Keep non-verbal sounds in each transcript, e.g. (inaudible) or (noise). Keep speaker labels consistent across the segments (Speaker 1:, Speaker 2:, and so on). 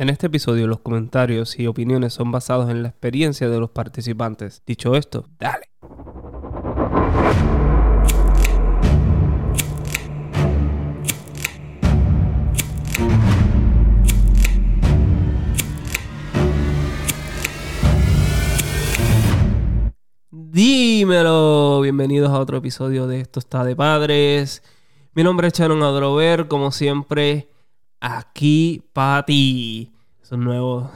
Speaker 1: En este episodio los comentarios y opiniones son basados en la experiencia de los participantes. Dicho esto, dale. Dímelo, bienvenidos a otro episodio de Esto está de padres. Mi nombre es Sharon Adrover, como siempre, aquí para ti. Eso es nuevo.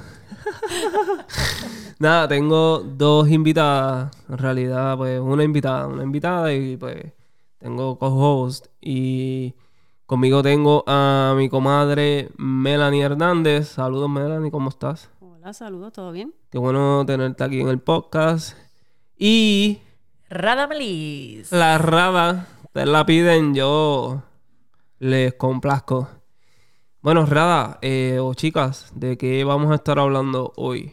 Speaker 1: (laughs) Nada, tengo dos invitadas. En realidad, pues una invitada, una invitada y pues tengo co-host. Y conmigo tengo a mi comadre Melanie Hernández. Saludos Melanie, ¿cómo estás?
Speaker 2: Hola, saludos, ¿todo bien?
Speaker 1: Qué bueno tenerte aquí en el podcast. Y
Speaker 3: Rada Melis.
Speaker 1: la Rada, ustedes la piden, yo les complazco. Bueno, Rada, eh, o chicas, ¿de qué vamos a estar hablando hoy?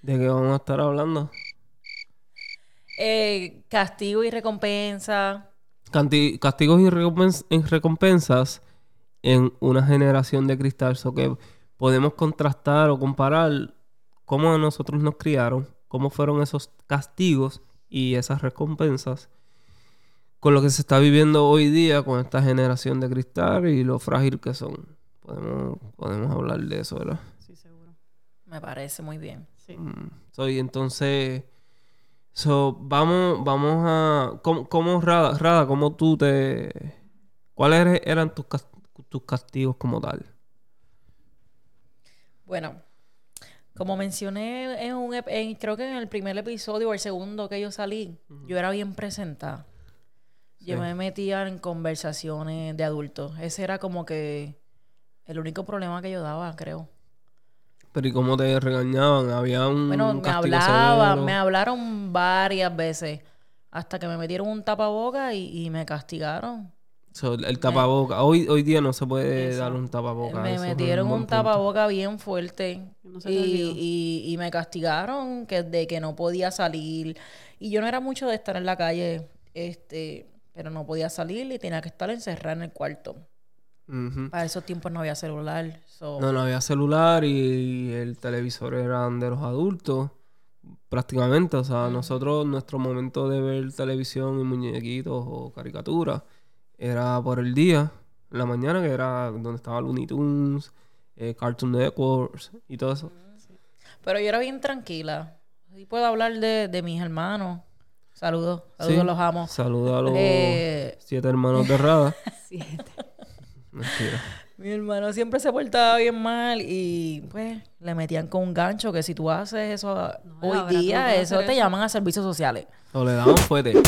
Speaker 1: ¿De qué vamos a estar hablando?
Speaker 3: Eh, castigo y recompensa.
Speaker 1: Canti- castigos y recompens- y recompensas en una generación de cristal. So que podemos contrastar o comparar cómo a nosotros nos criaron, cómo fueron esos castigos y esas recompensas con lo que se está viviendo hoy día con esta generación de cristal y lo frágil que son. Podemos, podemos hablar de eso, ¿verdad?
Speaker 2: Sí, seguro.
Speaker 3: Me parece muy bien.
Speaker 2: Sí.
Speaker 1: Mm, so, y entonces, so, vamos, vamos a, ¿cómo, cómo, Rada, Rada, cómo tú te, cuáles eran tus, tus castigos como tal?
Speaker 3: Bueno, como mencioné en un, ep- en- creo que en el primer episodio o el segundo que yo salí, yo era bien presentada. Yo me metía en conversaciones de adultos. Ese era como que el único problema que yo daba, creo.
Speaker 1: Pero ¿y cómo te regañaban? ¿Había un
Speaker 3: Bueno, me hablaban,
Speaker 1: severo?
Speaker 3: me hablaron varias veces. Hasta que me metieron un tapaboca y, y me castigaron.
Speaker 1: So, el tapaboca. Hoy, hoy día no se puede
Speaker 2: Eso.
Speaker 1: dar un tapaboca.
Speaker 3: me
Speaker 1: eso
Speaker 3: metieron un
Speaker 1: punto.
Speaker 3: tapaboca bien fuerte.
Speaker 2: No
Speaker 3: y, y- y me castigaron que, de que no podía salir. Y yo no era mucho de estar en la calle, este, pero no podía salir y tenía que estar encerrada en el cuarto. Para esos tiempos no había celular. so-
Speaker 1: No, no había celular y el televisor eran de los adultos, prácticamente. O sea, nosotros, nuestro momento de ver televisión y muñequitos o caricaturas era por el día, en la mañana, que era donde estaba Looney Tunes, eh, Cartoon Networks y todo eso.
Speaker 3: Pero yo era bien tranquila. Sí puedo hablar de, de mis hermanos. Saludos, saludos,
Speaker 1: Sí.
Speaker 3: los amo.
Speaker 1: Saludos a los
Speaker 3: Eh,
Speaker 1: siete hermanos de Rada. (laughs)
Speaker 2: Siete.
Speaker 1: Mentira.
Speaker 3: Mi hermano siempre se portaba bien mal y pues le metían con un gancho que si tú haces eso hoy día, eso te
Speaker 2: eso.
Speaker 3: llaman a servicios sociales.
Speaker 1: O le daban fuerte. (laughs)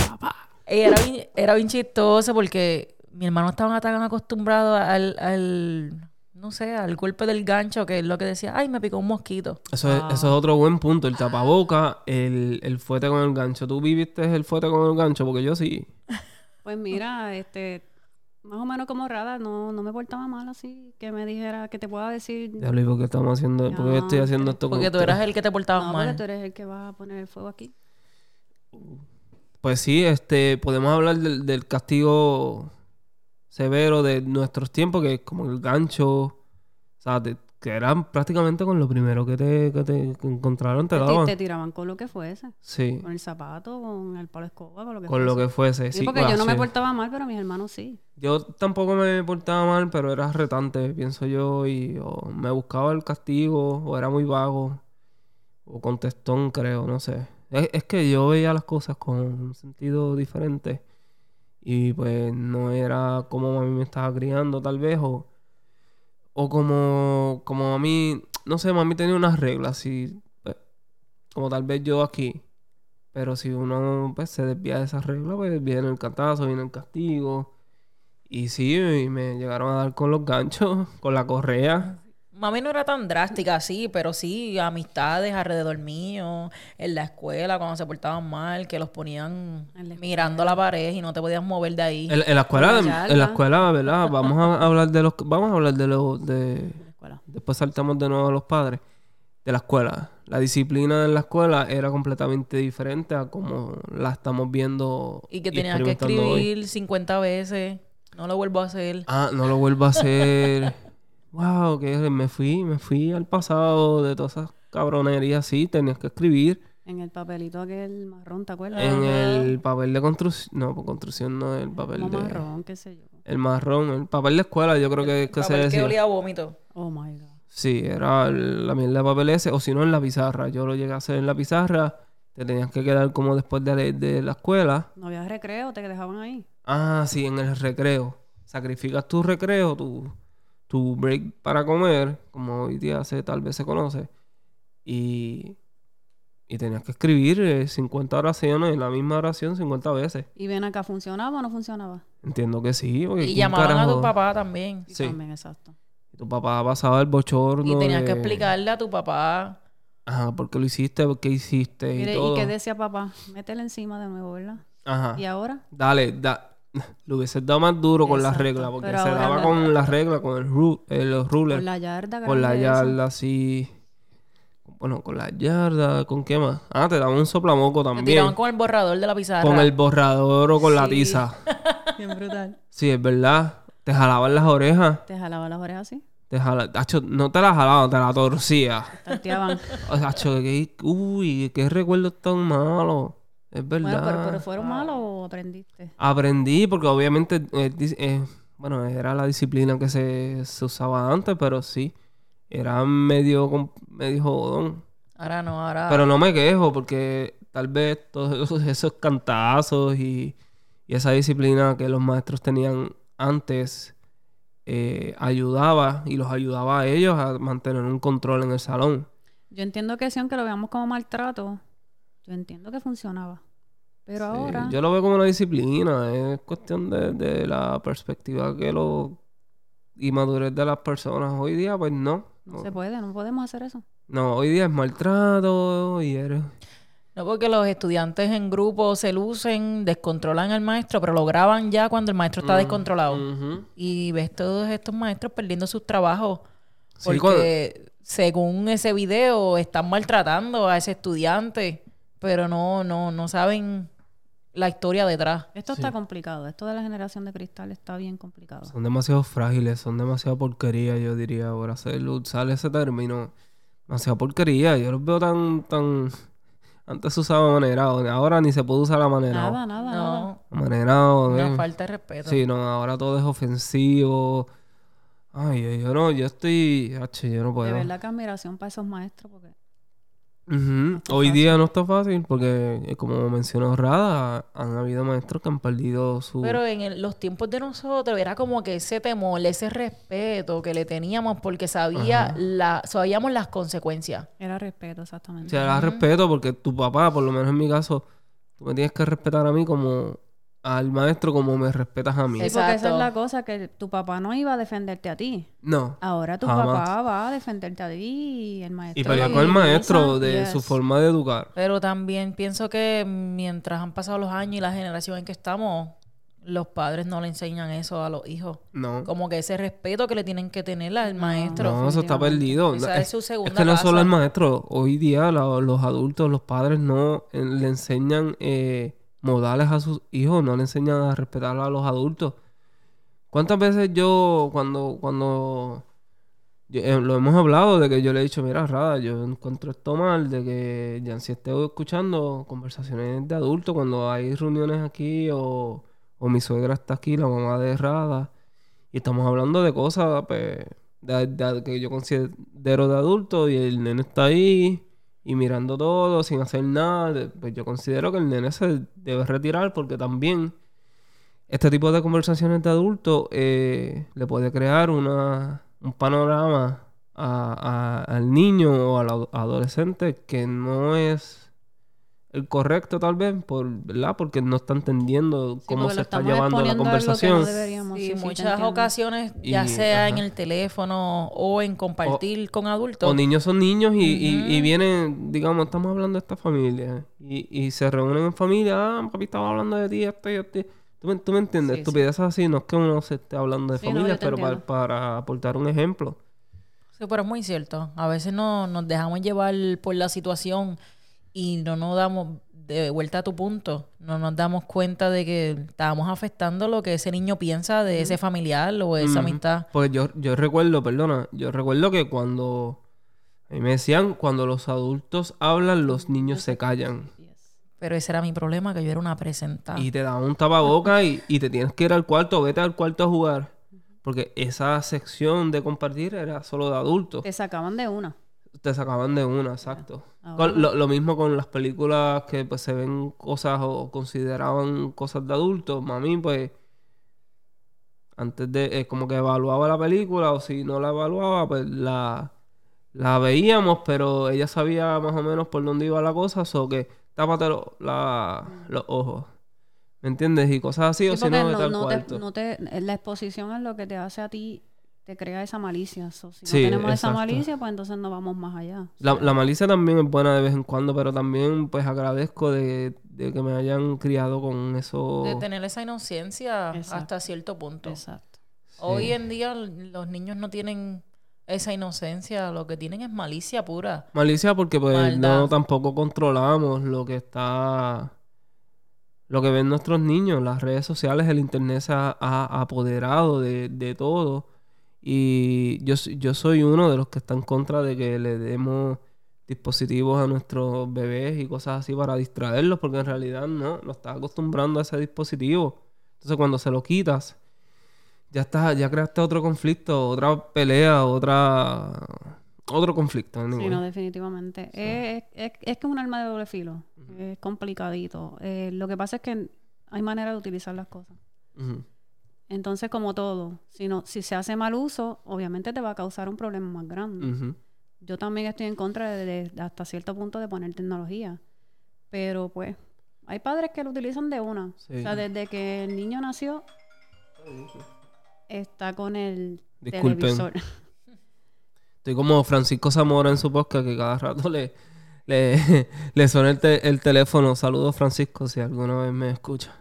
Speaker 3: Y era bien, era bien chistoso porque mi hermano estaba tan acostumbrado al, al, no sé, al golpe del gancho que es lo que decía, ay, me picó un mosquito.
Speaker 1: Eso, es, eso es otro buen punto. El tapaboca, el, el fuete con el gancho. ¿Tú viviste el fuete con el gancho? Porque yo sí. (laughs)
Speaker 2: Pues mira, este, más o menos como Rada, no, no me portaba mal así, que me dijera, que te pueda decir,
Speaker 1: Diablo, ¿y por qué estamos haciendo? ¿Por qué yo estoy haciendo esto con
Speaker 3: Porque tú eras el que te
Speaker 2: no, porque
Speaker 3: mal.
Speaker 2: tú eres el que va a poner el fuego aquí.
Speaker 1: Pues sí, este, podemos hablar del, del castigo severo de nuestros tiempos, que es como el gancho, o sea, que eran prácticamente con lo primero que te, que te encontraron, te
Speaker 2: Te,
Speaker 1: daban.
Speaker 2: te tiraban con lo que fuese,
Speaker 1: Sí,
Speaker 2: con el zapato, con el palo de escoba, con lo que
Speaker 1: con lo
Speaker 2: fuese.
Speaker 1: que fuese.
Speaker 2: Sí,
Speaker 1: Sí,
Speaker 2: porque yo no me portaba mal, pero mis hermanos sí.
Speaker 1: Yo tampoco me portaba mal, pero era retante, pienso yo, y o me buscaba el castigo, o era muy vago, o contestón, creo, no sé. Es, es que yo veía las cosas con un sentido diferente, y pues no era como a mí me estaba criando, tal vez, o, o como, como a mí, no sé, mami tenía unas reglas, y pues, como tal vez yo aquí. Pero si uno pues, se desvía de esas reglas, pues viene el cantazo, viene el castigo. Y sí, me llegaron a dar con los ganchos, (laughs) con la correa.
Speaker 3: Mami no era tan drástica así, pero sí amistades alrededor mío, en la escuela cuando se portaban mal, que los ponían
Speaker 2: En la
Speaker 3: mirando la pared y no te podías mover de ahí.
Speaker 1: En, en la escuela,
Speaker 2: la
Speaker 1: en la escuela, ¿verdad? Vamos a hablar de los, vamos a hablar de los, de,
Speaker 2: en escuela.
Speaker 1: después saltamos de nuevo a los padres, de la escuela. La disciplina en la escuela era completamente diferente a como la estamos viendo
Speaker 3: Y que tenías que
Speaker 1: experimentando hoy.
Speaker 3: escribir 50 veces. No lo vuelvo a hacer.
Speaker 1: Ah, no lo vuelvo a hacer. (laughs) wow, que me fui, me fui al pasado de todas esas cabronerías. Sí, tenías que escribir
Speaker 2: En el papelito aquel marrón, ¿te acuerdas?
Speaker 1: en el papel de construcción. No, por construcción no, el papel
Speaker 2: Como
Speaker 1: de.
Speaker 2: marrón, qué sé yo.
Speaker 1: El marrón, el papel de escuela, yo creo que, que se
Speaker 3: Papel que
Speaker 1: decía.
Speaker 3: olía a vómito.
Speaker 2: Oh my God.
Speaker 1: Sí, era el- la mierda de papel ese, o si no en la pizarra. Yo lo llegué a hacer en la pizarra, te tenías que quedar como después de, la- de la escuela.
Speaker 2: No había recreo, te dejaban ahí.
Speaker 1: Ah, sí, en el recreo. Sacrificas tu recreo, tu, tu break para comer, como hoy día se, tal vez se conoce. Y, y tenías que escribir eh, 50 oraciones, la misma oración 50 veces.
Speaker 2: Y ven acá, ¿funcionaba o no funcionaba?
Speaker 1: Entiendo que sí. Porque
Speaker 3: Y
Speaker 1: ¿quién
Speaker 3: llamaban a tu papá también.
Speaker 2: Sí, también, exacto.
Speaker 1: Y tu papá pasaba el bochorno.
Speaker 3: Y tenías que explicarle a tu papá.
Speaker 1: Ajá, ¿por qué lo hiciste? ¿Por qué hiciste?
Speaker 2: Mire,
Speaker 1: y
Speaker 2: ¿y
Speaker 1: todo.
Speaker 2: qué decía papá? Métele encima de nuevo, ¿verdad?
Speaker 1: Ajá.
Speaker 2: ¿Y ahora?
Speaker 1: Dale, da. Lo hubieses dado más duro con
Speaker 2: Exacto,
Speaker 1: reglas, porque
Speaker 2: pero
Speaker 1: se daba con las reglas, con el ru eh, los rulers,
Speaker 2: Con la yarda
Speaker 1: con la yarda así. Bueno, con la yarda, ¿con qué más? Ah, te daban un soplamoco
Speaker 3: Te
Speaker 1: también.
Speaker 3: tiraban con el borrador de la pizarra.
Speaker 1: Con el borrador o con la
Speaker 2: Sí.
Speaker 1: tiza. (laughs)
Speaker 2: Bien brutal.
Speaker 1: Sí, es verdad. Te jalaban las orejas.
Speaker 2: Te jalaba las orejas así.
Speaker 1: Te jala... Acho, no te la jalaban, te la torcía.
Speaker 2: Tanteaban. (laughs)
Speaker 1: Acho, que... Uy, qué recuerdos tan malos. Es verdad.
Speaker 2: bueno, pero, pero ¿fueron malos o aprendiste?
Speaker 1: Aprendí porque obviamente, eh, eh, bueno, era la disciplina que se, se usaba antes, pero sí, era medio, medio jodón.
Speaker 3: Ahora no, ahora.
Speaker 1: Pero no me quejo porque tal vez todos esos, (laughs) esos cantazos y, y esa disciplina que los maestros tenían antes eh, ayudaba y los ayudaba a ellos a mantener un control en el salón.
Speaker 2: Yo entiendo que sí, aunque lo veamos como maltrato, yo entiendo que funcionaba. Pero
Speaker 1: Sí,
Speaker 2: ahora...
Speaker 1: Yo lo veo como una disciplina, es cuestión de, de la perspectiva que lo y madurez de las personas. Hoy día, pues no.
Speaker 2: No
Speaker 1: No,
Speaker 2: se puede, no podemos hacer eso.
Speaker 1: No, hoy día es maltrato y eres...
Speaker 3: No porque los estudiantes en grupo se lucen, descontrolan al maestro, pero lo graban ya cuando el maestro está descontrolado.
Speaker 1: Ujú.
Speaker 3: Y ves todos estos maestros perdiendo sus trabajos.
Speaker 1: Sí,
Speaker 3: Porque según ese video están maltratando a ese estudiante, pero no, no, no saben la historia detrás.
Speaker 2: Esto está complicado. Esto de la generación de cristal está bien complicado.
Speaker 1: Son demasiado frágiles, son demasiado porquería, yo diría. Ahora se usar ese término. Demasiado porquería. Yo los veo tan, tan... Antes se usaba manerado, ahora ni se puede usar amanerado.
Speaker 2: Nada, nada, nada.
Speaker 3: No,
Speaker 1: Amanerado,
Speaker 3: una
Speaker 1: eh.
Speaker 3: falta de respeto.
Speaker 1: Sí, no, ahora todo es ofensivo. Ay, yo, yo no, yo estoy... Hacho, yo no
Speaker 2: De
Speaker 1: puedo.
Speaker 2: verdad que admiración para esos maestros porque Está
Speaker 1: Hoy
Speaker 2: fácil.
Speaker 1: día no está fácil porque, eh, como mencionó Rada, han habido maestros que han perdido su...
Speaker 3: Pero en el- los tiempos de nosotros era como que ese temor, ese respeto que le teníamos porque sabía la, sabíamos las consecuencias.
Speaker 2: era respeto, exactamente.
Speaker 1: Se da respeto porque tu papá, por lo menos en mi caso, tú me tienes que respetar a mí como al maestro como me respetas a mí.
Speaker 2: Sí, porque esa es la cosa, que tu papá no iba a defenderte a ti.
Speaker 1: No.
Speaker 2: Ahora tu
Speaker 1: Jamás.
Speaker 2: papá va a defenderte a ti y el maestro.
Speaker 1: Y pelear con el maestro de su forma de educar.
Speaker 3: Pero también pienso que mientras han pasado los años y la generación en que estamos, los padres no le enseñan eso a los hijos.
Speaker 1: No.
Speaker 3: Como que ese respeto que le tienen que tener al maestro.
Speaker 1: No, eso está perdido.
Speaker 3: Esa es su segunda
Speaker 1: es que no es solo el maestro. Hoy día la- los adultos, los padres no eh, le enseñan eh, modales a sus hijos, no le enseñan a respetar a los adultos. ¿Cuántas veces yo, cuando, cuando eh, lo hemos hablado, de que yo le he dicho, mira, Rada, yo encuentro esto mal, de que ya si esté escuchando conversaciones de adultos, cuando hay reuniones aquí o, o mi suegra está aquí, la mamá de Rada, y estamos hablando de cosas pues, de- que yo considero de adulto y el nene está ahí y mirando todo sin hacer nada. Pues yo considero que el nene se debe retirar porque también este tipo de conversaciones de adultos eh, le puede crear una, un panorama al niño o al ado- adolescente que no es el correcto tal vez por verdad porque no está entendiendo
Speaker 2: Sí,
Speaker 1: cómo se está llevando la
Speaker 2: no
Speaker 1: conversación
Speaker 2: deberíamos.
Speaker 3: Sí,
Speaker 2: Sí,
Speaker 3: muchas ocasiones, ya
Speaker 1: Y-
Speaker 3: sea en el teléfono o en compartir con adultos.
Speaker 1: O niños son niños y, y- y vienen, digamos, estamos hablando de esta familia. Y, y se reúnen en familia. Ah, papi estaba hablando de ti, esto y esto. ¿Tú me, tú me entiendes?
Speaker 3: Sí, sí.
Speaker 1: Estupideces así. No es que uno se esté hablando de
Speaker 2: no, te
Speaker 1: pero para, para aportar un ejemplo.
Speaker 3: Sí, pero es muy cierto. A veces no, nos dejamos llevar por la situación y no nos damos de vuelta a tu punto, no nos damos cuenta de que estábamos afectando lo que ese niño piensa de ese familiar o de esa amistad.
Speaker 1: Pues yo, yo recuerdo, perdona, yo recuerdo que cuando a mí me decían, cuando los adultos hablan, los niños se callan.
Speaker 2: Yes.
Speaker 3: Pero ese era mi problema, que yo era una presentada.
Speaker 1: Y te daban un tapaboca y, y te tienes que ir al cuarto, vete al cuarto a jugar. Porque esa sección de compartir era solo de adultos.
Speaker 2: Te sacaban de una.
Speaker 1: Te sacaban de una, exacto.
Speaker 2: Ahora-
Speaker 1: Con- lo, lo mismo con las películas que pues se ven cosas o consideraban cosas de adultos. Mami, pues, antes de, eh, como que evaluaba la película o si no la evaluaba, pues la, la veíamos, pero ella sabía más o menos por dónde iba la cosa, o que tápate lo- la- los ojos. ¿Me entiendes? Y cosas así, o si no, al
Speaker 2: no te- no te- la exposición es lo que te hace a ti, te crea esa malicia. So, si
Speaker 1: Sí,
Speaker 2: no tenemos esa malicia, pues entonces no vamos más allá.
Speaker 1: La, la malicia también es buena de vez en cuando, pero también pues agradezco de, de que me hayan criado con eso.
Speaker 3: De tener esa inocencia
Speaker 2: Exacto.
Speaker 3: hasta cierto punto.
Speaker 2: Exacto.
Speaker 3: Hoy en día los niños no tienen esa inocencia, lo que tienen es malicia pura.
Speaker 1: Malicia porque pues
Speaker 3: Maldad.
Speaker 1: no tampoco controlamos lo que está lo que ven nuestros niños, las redes sociales, el internet se ha, ha apoderado de, de todo y yo, yo soy uno de los que está en contra de que le demos dispositivos a nuestros bebés y cosas así para distraerlos porque en realidad no, lo estás acostumbrando a ese dispositivo. Entonces cuando se lo quitas, ya estás, ya creaste otro conflicto, otra pelea, otra otro conflicto.
Speaker 2: Sí, no, definitivamente. Es, es- es que es un arma de doble filo. Es complicadito. Eh, lo que pasa es que hay manera de utilizar las cosas.
Speaker 1: Ujú.
Speaker 2: Entonces, como todo, si, no, si se hace mal uso, obviamente te va a causar un problema más grande. Yo también estoy en contra de, de- hasta cierto punto de poner tecnología. Pero pues, hay padres que lo utilizan de una.
Speaker 1: Sí.
Speaker 2: O sea, desde que el niño nació, está con el
Speaker 1: Disculpen.
Speaker 2: televisor. (laughs)
Speaker 1: Estoy como Francisco Zamora en su podcast que cada rato le, le, (laughs) le suena el, te- el teléfono. Saludos Francisco si alguna vez me escucha.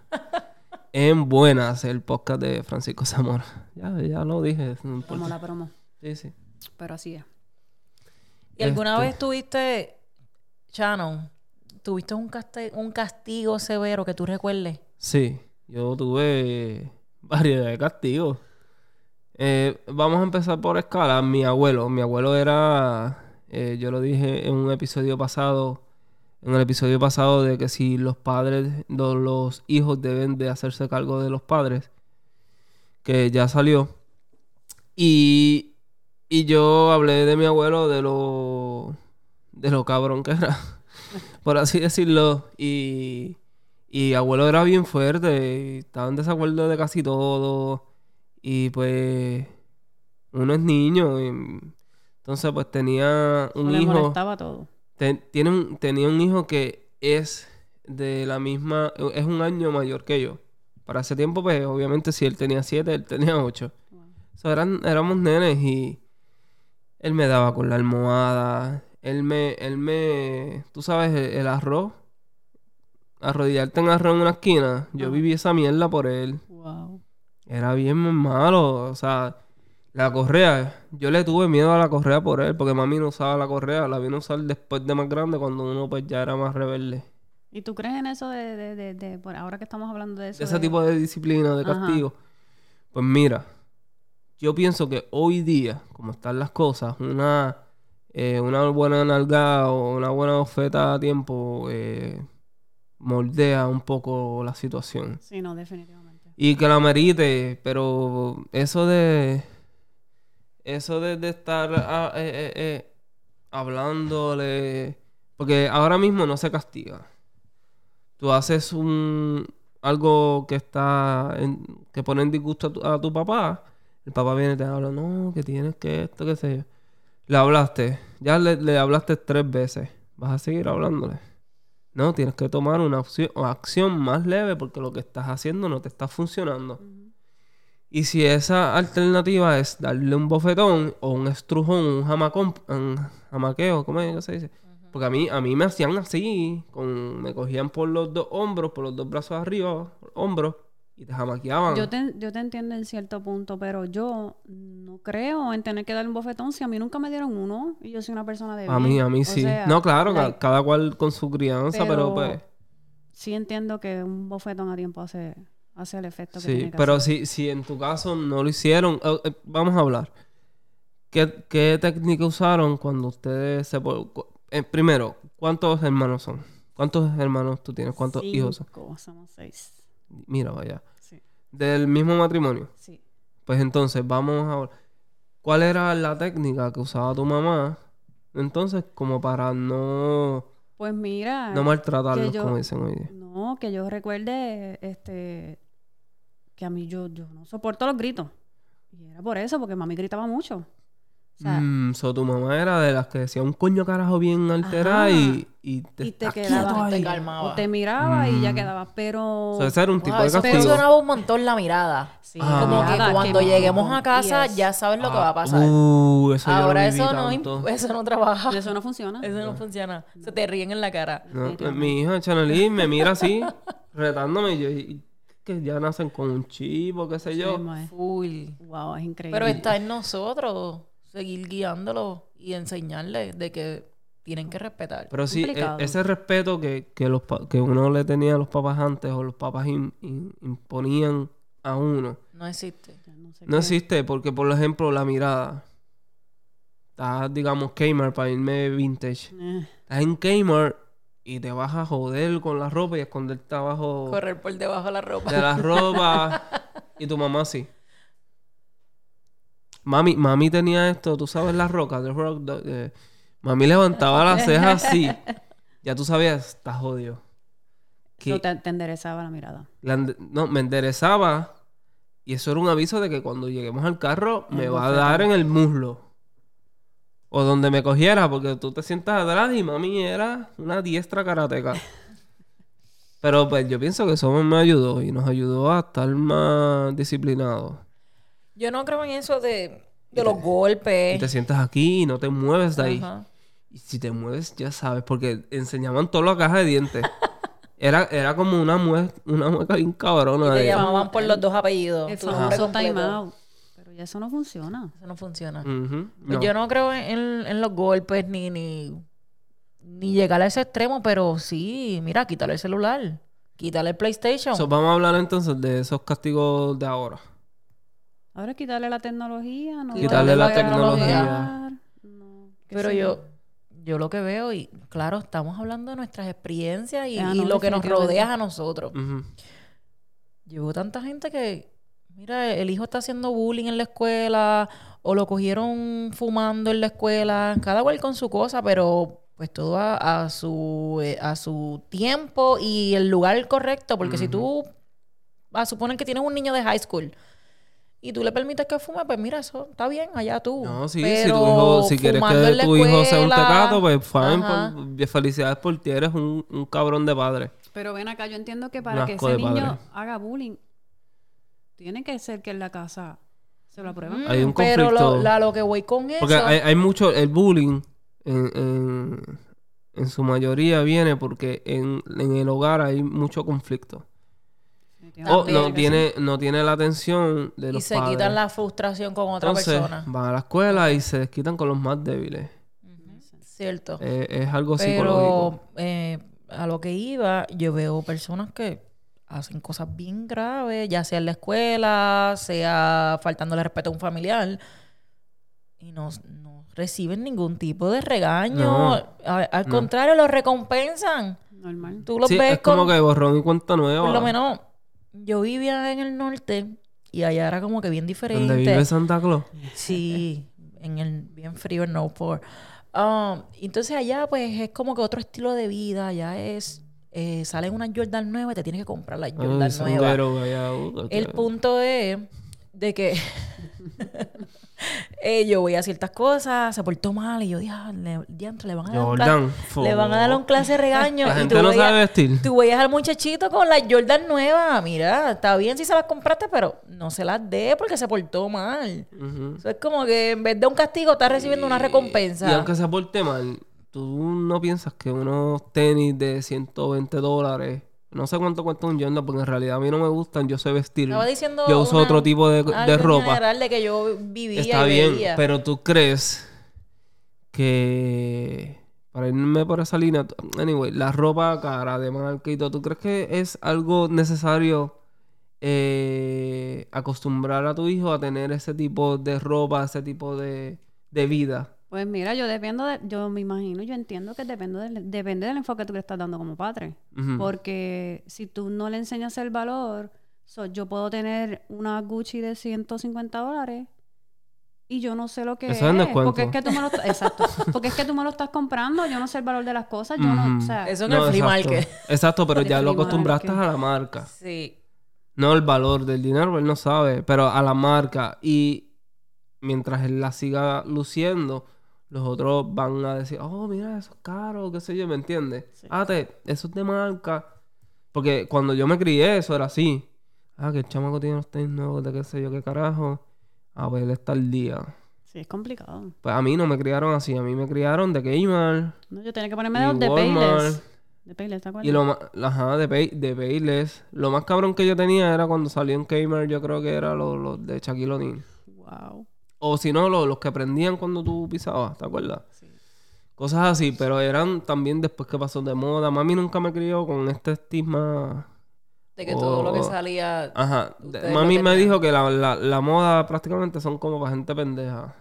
Speaker 1: En buenas el podcast de Francisco Zamora. (laughs) Ya, ya lo dije. no
Speaker 2: como la promo.
Speaker 1: Sí, sí.
Speaker 2: Pero así es.
Speaker 3: ¿Y alguna
Speaker 1: Esto.
Speaker 3: vez tuviste, Shannon, tuviste un, caste- un castigo severo que tú recuerdes?
Speaker 1: Sí, yo tuve variedad de castigos. Eh, vamos a empezar por escala. Mi abuelo, mi abuelo era, eh, yo lo dije en un episodio pasado, en el episodio pasado de que si los padres, lo- los hijos deben de hacerse cargo de los padres, que ya salió. Y, y yo hablé de mi abuelo, de lo, de lo cabrón que era, (laughs) por así decirlo. Y, y abuelo era bien fuerte, y estaba en desacuerdo de casi todo. Y pues uno es niño. y entonces pues tenía un
Speaker 2: le
Speaker 1: hijo.
Speaker 2: molestaba todo.
Speaker 1: Ten- tiene un- tenía un hijo que es de la misma, es un año mayor que yo. Para ese tiempo, pues obviamente si él tenía siete, él tenía ocho. So, eran, éramos nenes y él me daba con la almohada. Él me, él me, tú sabes, el, el arroz. Arrodillarte en arroz en una esquina. Yo viví esa mierda por él.
Speaker 2: Wow.
Speaker 1: Era bien malo, o sea, la correa, yo le tuve miedo a la correa por él, porque mami no usaba la correa, la vino a usar después de más grande, cuando uno pues ya era más rebelde.
Speaker 2: ¿Y tú crees en eso de, de, de, de- por ahora que estamos hablando de eso?
Speaker 1: De ese tipo de disciplina, de
Speaker 2: Ajá.
Speaker 1: castigo. Pues mira, yo pienso que hoy día, como están las cosas, una, eh, una buena nalgada o una buena oferta a tiempo eh, moldea un poco la situación.
Speaker 2: Sí, no, definitivamente.
Speaker 1: Y que la merite, pero eso de. Eso de, de estar ah, eh, eh, eh, hablándole. Porque ahora mismo no se castiga. Tú haces un. Algo que está. En, que pone en disgusto a tu, a papá. El papá viene y te habla, no, que tienes que esto, qué sé yo. Le hablaste. Ya le, hablaste tres veces. Vas a seguir hablándole. No, tienes que tomar una acción más leve porque lo que estás haciendo no te está funcionando. Y si esa alternativa es darle un bofetón o un estrujón, un jamacón, un jamaqueo, ¿cómo es que se dice? Porque a mí, a mí me hacían así, con, me cogían por los dos hombros, por los dos brazos arriba, hombros, y te jamaqueaban.
Speaker 2: Yo te, yo te entiendo en cierto punto, pero yo no creo en tener que dar un bofetón si a mí nunca me dieron uno y yo soy una persona de
Speaker 1: a mí, a mí
Speaker 2: O
Speaker 1: sí.
Speaker 2: sea,
Speaker 1: no, claro,
Speaker 2: like,
Speaker 1: cada cual con su crianza, pero,
Speaker 2: pero-
Speaker 1: pues...
Speaker 2: sí entiendo que un bofetón a tiempo hace, hace el efecto que
Speaker 1: Sí,
Speaker 2: tiene que
Speaker 1: pero
Speaker 2: hacer.
Speaker 1: si, si en tu caso no lo hicieron, eh, eh, vamos a hablar. ¿Qué, qué técnica usaron cuando ustedes se... eh, primero, ¿cuántos hermanos son? ¿Cuántos hermanos tú tienes? ¿Cuántos hijos son?
Speaker 2: Somos seis.
Speaker 1: Mira, vaya.
Speaker 2: Sí,
Speaker 1: Del mismo matrimonio.
Speaker 2: sí.
Speaker 1: Pues entonces, vamos a ver. ¿Cuál era la técnica que usaba tu mamá? Entonces, como para no,
Speaker 2: Pues mira,
Speaker 1: no maltratarlos,
Speaker 2: yo-
Speaker 1: como dicen hoy día.
Speaker 2: no, que yo recuerde, este, que a mí yo, yo no soporto los gritos. Y era por eso, porque mami gritaba mucho. O sea,
Speaker 1: Mm, so tu mamá era de las que decía un coño carajo bien alterada
Speaker 2: Ajá.
Speaker 1: y, y te,
Speaker 2: y te quedaba
Speaker 3: te calmaba.
Speaker 2: o te miraba y ya
Speaker 1: Mm.
Speaker 2: quedaba, pero...
Speaker 1: So, ese era un tipo
Speaker 3: Wow,
Speaker 1: de
Speaker 3: eso
Speaker 1: castigo.
Speaker 3: funcionaba un montón la mirada.
Speaker 2: Sí,
Speaker 1: Ah.
Speaker 3: Como
Speaker 2: mirada,
Speaker 3: que cuando lleguemos a casa
Speaker 2: Yes.
Speaker 3: ya sabes lo que
Speaker 1: Ah,
Speaker 3: va a pasar.
Speaker 1: Uh, eso
Speaker 3: Ahora eso no,
Speaker 1: tanto.
Speaker 3: eso no trabaja.
Speaker 2: Eso no funciona. (laughs)
Speaker 3: Eso no funciona. Se te ríen en la cara.
Speaker 1: No, mi hija Chanelí me mira así, (laughs) retándome. Y yo, y- que ya nacen con un chip o qué sé yo.
Speaker 2: Sí.
Speaker 3: Full.
Speaker 2: Wow, es increíble.
Speaker 3: Pero está en nosotros seguir guiándolos y enseñarles de que tienen que respetar.
Speaker 1: Pero sí, e-
Speaker 2: Complicado.
Speaker 1: ese respeto que, que, los, pa- que uno le tenía a los papás antes o los papás im- im- imponían a uno,
Speaker 3: No existe.
Speaker 2: No sé
Speaker 1: no existe porque, por ejemplo, la mirada. Estás, digamos, Kmart para irme vintage.
Speaker 2: Eh,
Speaker 1: Estás en Kmart y te vas a joder con la ropa y esconderte abajo
Speaker 3: Correr por debajo de la ropa.
Speaker 1: de la (laughs) ropa. y tu mamá sí. Mami, mami tenía esto, tú sabes la roca, The Rock, the- eh, mami levantaba las cejas así. Ya tú sabías, estás jodido. Que
Speaker 2: eso te, te enderezaba la mirada.
Speaker 1: la no, me enderezaba y eso era un aviso de que cuando lleguemos al carro me va a dar en el muslo. O donde me cogiera, porque tú te sientas atrás y mami era una diestra karateca. (laughs) Pero pues yo pienso que eso me ayudó y nos ayudó a estar más disciplinados.
Speaker 3: Yo no creo en eso de, de
Speaker 1: Y
Speaker 3: los
Speaker 1: te-
Speaker 3: golpes.
Speaker 1: Y te sientas aquí y no te mueves de ahí.
Speaker 3: Ajá.
Speaker 1: Y si te mueves, ya sabes, porque enseñaban toda la caja de dientes. (laughs) Era, era como una, mue una mueca bien cabrona.
Speaker 3: Y te llamaban por los dos apellidos.
Speaker 2: El famoso time out. Eso no funciona.
Speaker 3: Eso no funciona. Pues
Speaker 1: no.
Speaker 3: Yo no creo en, en los golpes ni, ni, ni llegar a ese extremo, pero sí, mira, quítale el celular, quítale el PlayStation.
Speaker 1: So, vamos a hablar entonces de esos castigos de ahora.
Speaker 2: Ahora quitarle la tecnología, no
Speaker 3: Quitarle la
Speaker 1: tecnología.
Speaker 2: No,
Speaker 3: pero yo, yo lo que veo, y claro, estamos hablando de nuestras experiencias y,
Speaker 2: Ah,
Speaker 3: y lo que nos rodea a nosotros.
Speaker 1: Ujú.
Speaker 3: Yo veo tanta gente que, mira, el hijo está haciendo bullying en la escuela o lo cogieron fumando en la escuela, cada cual con su cosa, pero pues todo a, a su, eh, a su tiempo y el lugar correcto, porque si tú vas a suponer que tienes un niño de high school y tú le permites que fume, pues mira, eso está bien, allá tú.
Speaker 1: No, sí, si tu hijo, si quieres que tu hijo sea un tecato, pues fine, por- felicidades por ti, eres un, un cabrón de padre.
Speaker 2: Pero ven acá, yo entiendo que para que ese niño
Speaker 1: padre.
Speaker 2: haga bullying, tiene que ser que en la casa se lo aprueben.
Speaker 3: Mm,
Speaker 1: Hay un
Speaker 3: Pero lo,
Speaker 1: conflicto.
Speaker 3: la- lo que voy con eso...
Speaker 1: Porque hay, hay mucho, el bullying en, en, en su mayoría viene porque en, en el hogar hay mucho conflicto. O no tiene, no tiene la atención de
Speaker 3: y
Speaker 1: los
Speaker 3: se
Speaker 1: padres.
Speaker 3: quitan la frustración con otra
Speaker 1: Entonces,
Speaker 3: persona.
Speaker 1: van a la escuela y se desquitan con los más débiles.
Speaker 3: Cierto.
Speaker 1: Eh, es algo psicológico.
Speaker 3: Pero eh, a lo que iba, yo veo personas que hacen cosas bien graves, ya sea en la escuela, sea faltándole respeto a un familiar, y no, no reciben ningún tipo de regaño.
Speaker 1: No,
Speaker 3: A- al
Speaker 1: no.
Speaker 3: contrario, lo recompensan.
Speaker 2: Normal.
Speaker 3: Tú los
Speaker 1: Sí,
Speaker 3: ves
Speaker 1: es como
Speaker 3: con-
Speaker 1: que borrón y cuenta nueva.
Speaker 3: Por lo menos, yo vivía en el norte y allá era como que bien diferente.
Speaker 1: Donde vive Santa Claus.
Speaker 3: Sí, en el bien frío en Newport. Um, entonces allá pues es como que otro estilo de vida, allá es eh, salen unas Jordan nuevas y te tienes que comprar las Jordan
Speaker 1: Ay,
Speaker 3: nuevas.
Speaker 1: uh,
Speaker 3: El punto es de que (laughs) eh, yo veía ciertas cosas, se portó mal y yo dije, ah, le, diantre, le van a dar un cla- le van a dar un clase de regaño.
Speaker 1: La
Speaker 3: y
Speaker 1: gente
Speaker 3: tú
Speaker 1: no sabe vestir.
Speaker 3: Tú veías al muchachito con las Jordan nuevas. Mira, está bien si se las compraste, pero no se las dé porque se portó mal. Es como que en vez de un castigo, estás recibiendo una recompensa.
Speaker 1: Y aunque se porte mal, tú no piensas que unos tenis de 120 dólares, no sé cuánto cuesta un Jordan, porque en realidad a mí no me gustan, yo sé vestir.
Speaker 3: Estaba diciendo
Speaker 1: Yo uso
Speaker 3: una-
Speaker 1: otro tipo de, de ropa.
Speaker 3: general de que yo vivía
Speaker 1: Está
Speaker 3: y
Speaker 1: bien,
Speaker 3: veía.
Speaker 1: pero tú crees que para irme por esa línea, anyway, la ropa cara de marca y todo, ¿tú crees que es algo necesario eh, acostumbrar a tu hijo a tener ese tipo de ropa, ese tipo de, de vida?
Speaker 2: Pues mira, yo dependo de, yo me imagino, yo entiendo que depende del, depende del enfoque que tú le estás dando como padre. Porque si tú no le enseñas el valor, so, yo puedo tener una Gucci de 150 dólares y yo no sé lo que
Speaker 1: Eso es descuento.
Speaker 2: Porque es que tú me lo exacto. (laughs) Porque es que tú me lo estás comprando, yo no sé el valor de las cosas, yo no, o sea,
Speaker 3: Eso en
Speaker 1: No,
Speaker 3: el flea
Speaker 1: exacto.
Speaker 3: market.
Speaker 1: Exacto, pero ya lo acostumbraste
Speaker 2: market.
Speaker 1: a la marca.
Speaker 3: Sí.
Speaker 1: No el valor del dinero, él no sabe, pero a la marca. Y mientras él la siga luciendo, los otros van a decir, oh, mira, eso es caro, qué sé yo, ¿me entiendes?
Speaker 2: Sí.
Speaker 1: Ah, te- eso es de marca. Porque cuando yo me crié, eso era así. Ah, que el chamaco tiene los tenis nuevos de qué sé yo, qué carajo. A ver, él está al día.
Speaker 2: sí, es complicado.
Speaker 1: Pues a mí no me criaron así, a mí me criaron de Kmart
Speaker 2: No, yo tenía que ponerme de, de. Payless. De Payless, ¿te acuerdas?
Speaker 1: Y lo más, ajá, de, Pay, de Payless. Lo más cabrón que yo tenía era cuando salió en Kmart, yo creo que era los los de Shaquille O'Neal.
Speaker 2: Wow.
Speaker 1: O si no, los, los que prendían cuando tú pisabas, ¿te acuerdas?
Speaker 2: Sí.
Speaker 1: Cosas así, pero eran también después que pasó de moda. Mami nunca me crió con este estigma.
Speaker 3: De que todo lo que salía...
Speaker 1: Ajá. mami me dijo que la, la, la moda prácticamente son como para gente pendeja.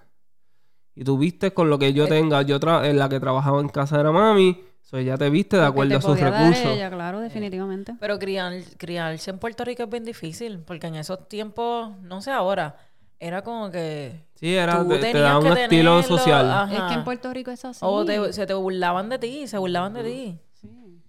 Speaker 1: Y tú viste con lo que yo
Speaker 3: Eh.
Speaker 1: tenga. Yo tra- en la que trabajaba en casa era mami. So ella te viste de acuerdo
Speaker 2: te
Speaker 1: a sus recursos.
Speaker 2: ella, claro, definitivamente.
Speaker 3: Pero criar, criarse en Puerto Rico es bien difícil, porque en esos tiempos, no sé ahora, era como que...
Speaker 1: Sí, era,
Speaker 3: tú
Speaker 1: te, te
Speaker 3: tenías
Speaker 1: da un
Speaker 3: que
Speaker 1: estilo
Speaker 3: tenerlo,
Speaker 1: social.
Speaker 3: ajá.
Speaker 2: Es que en Puerto Rico es así.
Speaker 3: O te- se te burlaban de ti, se burlaban de ti.
Speaker 2: Sí.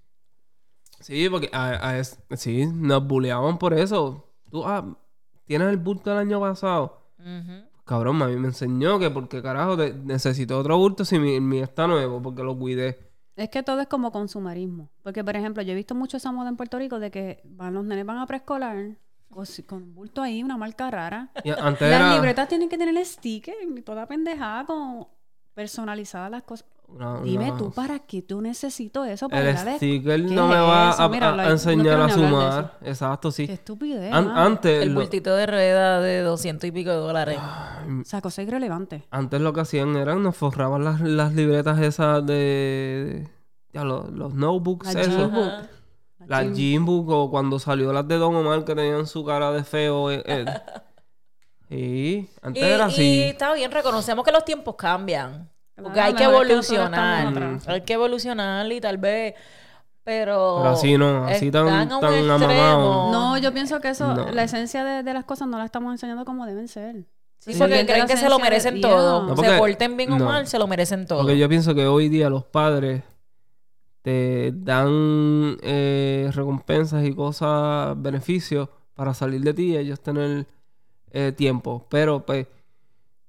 Speaker 1: Sí, porque a, a es- sí, nos buleaban por eso. Tú, ah, tienes el bulto del año pasado.
Speaker 3: Ujú.
Speaker 1: Cabrón, mami me enseñó que porque carajo te- necesito otro bulto si mi, mi está nuevo, porque lo cuidé.
Speaker 2: Es que todo es como consumarismo. Porque, por ejemplo, yo he visto mucho esa moda en Puerto Rico de que van los nenes van a preescolar con, con un bulto ahí, una marca rara.
Speaker 1: Y antes
Speaker 2: Las
Speaker 1: era
Speaker 2: libretas tienen que tener sticker y toda pendejada con personalizadas las cosas. Dime
Speaker 1: una-
Speaker 2: tú, ¿para qué tú necesito eso? Para
Speaker 1: El sticker
Speaker 2: ¿Qué
Speaker 1: no me
Speaker 2: es
Speaker 1: va
Speaker 2: eso?
Speaker 1: a,
Speaker 2: Mira,
Speaker 1: a- a
Speaker 2: no
Speaker 1: enseñar a sumar. Exacto, sí.
Speaker 2: Qué estupidez.
Speaker 1: An- antes,
Speaker 3: El
Speaker 1: lo,
Speaker 3: bultito de rueda de 200 y pico de dólares.
Speaker 2: O sea, cosa irrelevante.
Speaker 1: antes lo que hacían era nos forraban las, las libretas esas de... Ya, los, los notebooks,
Speaker 2: La
Speaker 1: eso.
Speaker 2: Gbook.
Speaker 3: Ajá.
Speaker 1: La
Speaker 2: Gym-
Speaker 1: Jimbook o cuando salió las de Don Omar que tenían su cara de feo. eh, eh. (laughs) Sí, antes
Speaker 3: Y,
Speaker 1: era
Speaker 3: y
Speaker 1: así.
Speaker 3: está bien, reconocemos que los tiempos cambian. Porque
Speaker 2: Claro,
Speaker 3: hay que evolucionar. Hay que evolucionar y tal vez. Pero.
Speaker 1: Pero así no, así tan- tan
Speaker 3: extremo.
Speaker 1: amamado.
Speaker 2: No, yo pienso que eso,
Speaker 1: No.
Speaker 2: la esencia de, de las cosas no la estamos enseñando como deben ser.
Speaker 3: Sí,
Speaker 2: Sí,
Speaker 3: porque creen que se lo merecen todo.
Speaker 1: No, porque-
Speaker 3: se porten bien o
Speaker 1: no.
Speaker 3: mal, se lo merecen todo.
Speaker 1: Porque yo pienso que hoy día los padres te dan eh, recompensas y cosas, beneficios para salir de ti y ellos tener eh, tiempo. Pero pues,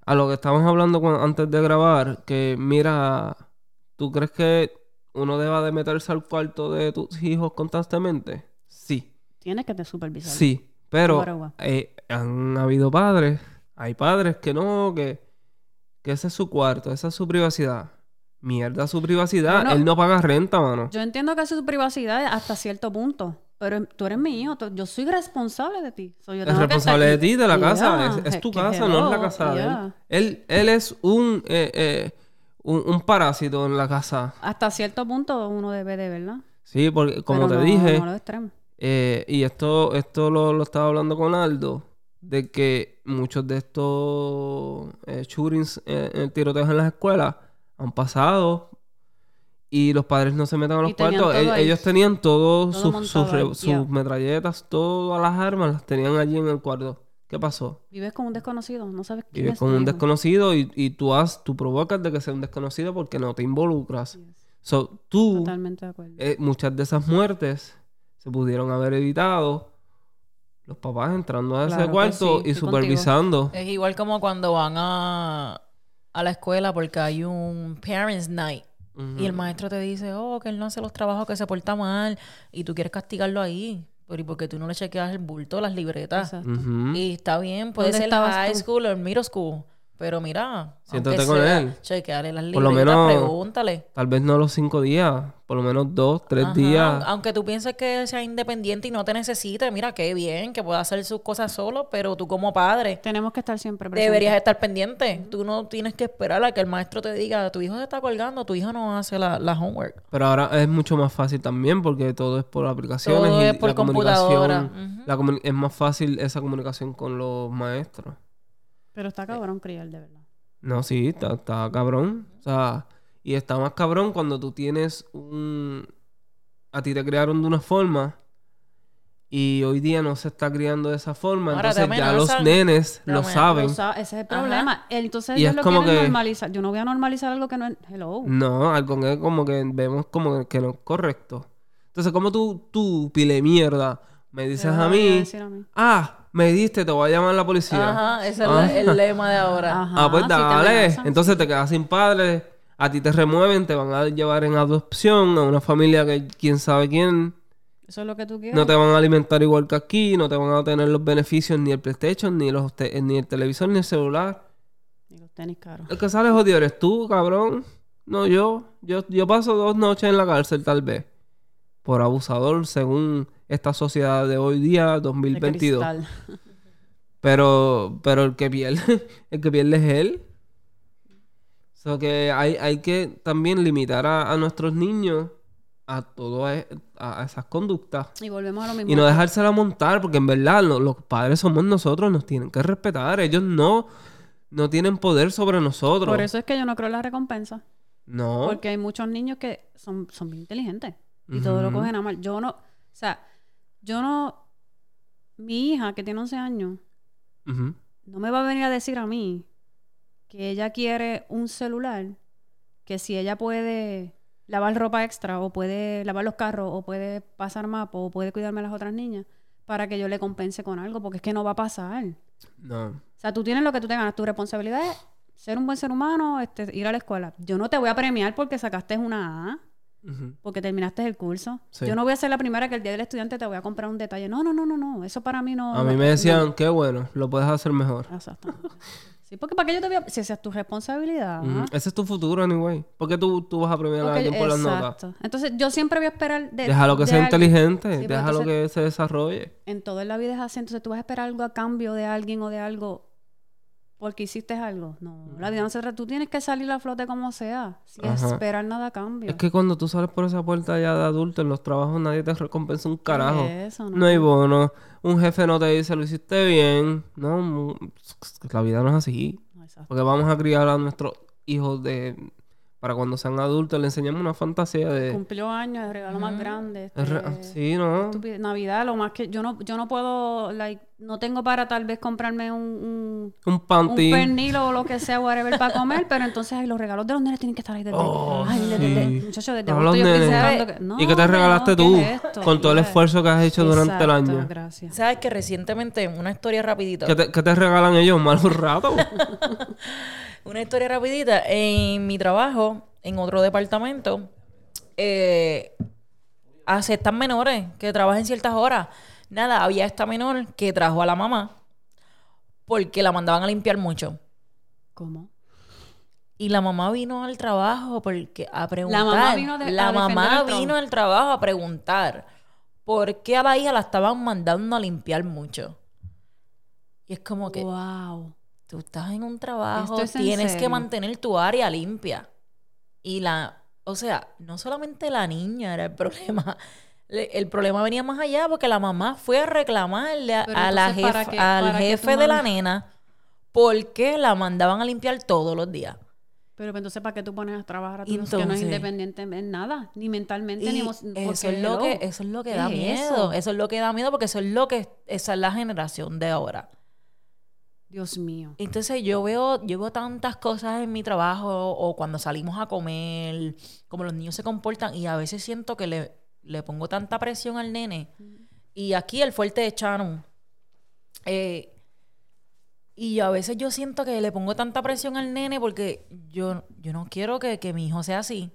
Speaker 1: a lo que estábamos hablando antes de grabar, que mira, ¿tú crees que uno deba de meterse al cuarto de tus hijos constantemente? Sí.
Speaker 2: Tienes que te supervisar.
Speaker 1: Sí, pero eh, han habido padres, hay padres que no, que, que ese es su cuarto, esa es su privacidad. Mierda su privacidad,
Speaker 2: Bueno,
Speaker 1: él no paga renta, mano.
Speaker 2: Yo entiendo que es su privacidad hasta cierto punto. Pero tú eres mi hijo, yo soy responsable de ti. Yo
Speaker 1: Es responsable de ti, de la
Speaker 2: Yeah,
Speaker 1: casa, es, tu casa, no es la casa de él. él. Él es un, eh, eh, un, un parásito en la casa.
Speaker 2: Hasta cierto punto uno debe de, ¿verdad?
Speaker 1: Sí, porque como
Speaker 2: Pero
Speaker 1: te
Speaker 2: no-
Speaker 1: dije,
Speaker 2: no extremos.
Speaker 1: Eh, y esto, esto lo, lo estaba hablando con Aldo, de que muchos de estos eh, shootings en tiroteos en las escuelas han pasado y los padres no se meten a los
Speaker 2: tenían
Speaker 1: cuartos. ellos tenían todos
Speaker 2: Todo
Speaker 1: sus, sus,
Speaker 2: yeah.
Speaker 1: metralletas, todas las armas las tenían allí en el cuarto. ¿Qué pasó?
Speaker 2: Vives con un desconocido, no sabes quién
Speaker 1: Vives
Speaker 2: es
Speaker 1: con un desconocido y, y tú, has, tú provocas de que sea un desconocido porque no te involucras. So, tú
Speaker 2: Totalmente de acuerdo.
Speaker 1: eh, muchas de esas muertes se pudieron haber evitado los papás entrando a ese
Speaker 2: Claro
Speaker 1: cuarto
Speaker 2: sí,
Speaker 1: y supervisando.
Speaker 3: Es igual como cuando van a, a la escuela porque hay un Parents Night. Y el maestro te dice, oh, que él no hace los trabajos, que se porta mal. Y tú quieres castigarlo ahí. Pero ¿y por qué tú no le chequeas el bulto, las libretas? Y está bien, puede
Speaker 2: ¿Dónde
Speaker 3: ser
Speaker 2: estabas
Speaker 3: high
Speaker 2: tú?
Speaker 3: school o middle school. Pero mira,
Speaker 1: Siéntate con
Speaker 3: sea,
Speaker 1: él.
Speaker 3: Chequeale las
Speaker 1: Por lo
Speaker 3: libretas,
Speaker 1: menos-
Speaker 3: pregúntale.
Speaker 1: Tal vez no los cinco días, por lo menos dos, tres
Speaker 3: Ajá,
Speaker 1: días.
Speaker 3: Aunque tú pienses que sea independiente y no te necesite, mira, qué bien, que pueda hacer sus cosas solo, pero tú como padre
Speaker 2: Tenemos que estar siempre presentes.
Speaker 3: deberías estar pendiente. Tú no tienes que esperar a que el maestro te diga, tu hijo se está colgando, tu hijo no hace la, la homework.
Speaker 1: Pero ahora es mucho más fácil también porque todo es por aplicaciones
Speaker 3: Todo
Speaker 1: y
Speaker 3: es por
Speaker 1: la
Speaker 3: computadora.
Speaker 1: comunicación. La comuni- es más fácil esa comunicación con los maestros.
Speaker 2: Pero está cabrón criar, de verdad.
Speaker 1: No, sí, está, está cabrón. O sea, y está más cabrón cuando tú tienes un... A ti te criaron de una forma y hoy día no se está criando de esa forma.
Speaker 3: Ahora
Speaker 1: entonces ya los nenes lo saben.
Speaker 2: Lo ese es el
Speaker 3: Ajá.
Speaker 2: problema. Entonces
Speaker 1: Y
Speaker 2: ellos
Speaker 1: es
Speaker 2: lo
Speaker 1: como
Speaker 2: quieren
Speaker 1: que-
Speaker 2: normalizar. Yo no voy a normalizar algo que no es... Hello.
Speaker 1: No, algo que como que vemos como que no es correcto. Entonces, como tú, tú, pile mierda, me dices
Speaker 2: ¿Qué
Speaker 1: a mí,
Speaker 2: decir a mí?
Speaker 1: ah, me diste, te voy a llamar a la policía.
Speaker 3: Ajá, ese es
Speaker 1: Ah.
Speaker 3: el lema de ahora.
Speaker 2: Ajá,
Speaker 1: Ah, pues dale. Entonces te quedas sin padre, a ti te remueven, te van a llevar en adopción a una familia que quién sabe quién.
Speaker 2: Eso es lo que tú quieres.
Speaker 1: No te van a alimentar igual que aquí, no te van a tener los beneficios ni el PlayStation, ni, los te- ni el televisor, ni el celular.
Speaker 2: Los tenis caros.
Speaker 1: El que sale jodido eres tú, cabrón. No yo. Yo, yo paso dos noches en la cárcel tal vez. Por abusador según esta sociedad de hoy día,
Speaker 2: De
Speaker 1: 2022.
Speaker 2: cristal.
Speaker 1: Pero, pero el que pierde, (laughs) el que pierde es él. O sea que hay, hay que también limitar a, a nuestros niños a todo e- a, a esas conductas.
Speaker 2: Y volvemos a lo mismo.
Speaker 1: Y no dejársela montar, porque en verdad lo- los padres somos nosotros, nos tienen que respetar. Ellos no, no tienen poder sobre nosotros.
Speaker 2: Por eso es que yo no creo en la recompensa.
Speaker 1: No.
Speaker 2: Porque hay muchos niños que son, son bien inteligentes. Y todo lo cogen a mal. Yo no... O sea, yo no... Mi hija, que tiene 11 años, no me va a venir a decir a mí que ella quiere un celular, que si ella puede lavar ropa extra o puede lavar los carros o puede pasar mapa o puede cuidarme a las otras niñas para que yo le compense con algo, porque es que no va a pasar.
Speaker 1: No.
Speaker 2: O sea, tú tienes lo que tú te ganas. Tu responsabilidad es ser un buen ser humano, este, ir a la escuela. Yo no te voy a premiar porque sacaste una A, Porque terminaste el curso.
Speaker 1: Sí.
Speaker 2: Yo no voy a ser la primera que el día del estudiante te voy a comprar un detalle. No, no, no, no, no. Eso para mí no...
Speaker 1: A mí
Speaker 2: no-
Speaker 1: me decían,
Speaker 2: no.
Speaker 1: qué bueno, lo puedes hacer mejor.
Speaker 2: Exactamente. Sí, porque para qué yo te voy a... Si esa es tu responsabilidad.
Speaker 1: Ese es tu futuro, anyway. ¿Por qué tú, tú vas a premiar a alguien por las notas?
Speaker 2: exacto. Entonces, yo siempre voy a esperar de...
Speaker 1: Déjalo que
Speaker 2: de
Speaker 1: sea
Speaker 2: alguien.
Speaker 1: inteligente,
Speaker 2: Sí, pero
Speaker 1: déjalo
Speaker 2: entonces-
Speaker 1: que se desarrolle.
Speaker 2: En todo en la vida es así. Entonces, tú vas a esperar algo a cambio de alguien o de algo porque hiciste algo. No, la vida no se trata... Tú tienes que salir a flote como sea. Sin
Speaker 1: Ajá.
Speaker 2: esperar nada a cambio.
Speaker 1: Es que cuando tú sales por esa puerta ya de adulto en los trabajos nadie te recompensa un carajo.
Speaker 2: Eso,
Speaker 1: No hay bono. Un jefe no te dice lo hiciste bien. No, la vida no es así.
Speaker 2: No, exacto.
Speaker 1: Porque vamos a criar a nuestros hijos de para cuando sean adultos le enseñamos una fantasía de
Speaker 2: Cumplió años, el regalo más grande.
Speaker 1: re-
Speaker 2: este,
Speaker 1: sí, ¿no?
Speaker 2: Navidad, lo más que... Yo no, yo no puedo... Like, no tengo para tal vez comprarme un... un
Speaker 1: Un
Speaker 2: un pernil o lo que sea, whatever, para comer, pero entonces ay, los regalos de los nenes tienen que estar ahí desde...
Speaker 1: Oh,
Speaker 2: ay, desde,
Speaker 1: sí.
Speaker 2: desde- muchacho, desde yo cerrando que- No,
Speaker 1: ¿Y qué te regalaste
Speaker 2: no,
Speaker 1: tú?
Speaker 2: ¿qué es esto?
Speaker 1: Con todo el esfuerzo que has hecho durante el año.
Speaker 2: Gracias.
Speaker 3: ¿Sabes que recientemente, una historia rapidita,
Speaker 1: ¿Qué te, qué te regalan ellos? ¿Malos ratos? (laughs)
Speaker 3: una historia rapidita, en mi trabajo, en otro departamento, eh, aceptan menores que trabajen ciertas horas. Nada, había esta menor que trajo a la mamá porque la mandaban a limpiar mucho.
Speaker 2: ¿Cómo?
Speaker 3: Y la mamá vino al trabajo porque a preguntar.
Speaker 2: mamá vino de-
Speaker 3: La mamá vino al trabajo a preguntar por qué a la hija la estaban mandando a limpiar mucho. Y es como que
Speaker 2: Wow.
Speaker 3: Tú estás en un trabajo,
Speaker 2: ¿Esto es en
Speaker 3: tienes que mantener tu área limpia. Y la, o sea, no solamente la niña era el (laughs) problema. Le- El problema venía más allá porque la mamá fue a reclamarle a, a la
Speaker 2: entonces, ¿para
Speaker 3: jefa-
Speaker 2: qué-
Speaker 3: al jefe de la nena porque la mandaban a limpiar todos los días.
Speaker 2: Pero entonces, ¿para qué tú pones a trabajar a tu hijo que no
Speaker 3: Entonces-
Speaker 2: es independiente en nada? Ni mentalmente, ni
Speaker 3: eso
Speaker 2: emocionalmente.
Speaker 3: es lo que eso es lo que
Speaker 2: ¿qué
Speaker 3: da
Speaker 2: es
Speaker 3: miedo.
Speaker 2: eso?
Speaker 3: Eso? es lo que da miedo porque eso es lo que esa es la generación de ahora.
Speaker 2: Dios mío.
Speaker 3: Entonces yo veo yo veo tantas cosas en mi trabajo o cuando salimos a comer, como los niños se comportan y a veces siento que le, le pongo tanta presión al nene. Y aquí el fuerte de Shannon. Eh, y a veces yo siento que le pongo tanta presión al nene porque yo, yo no quiero que, que mi hijo sea así.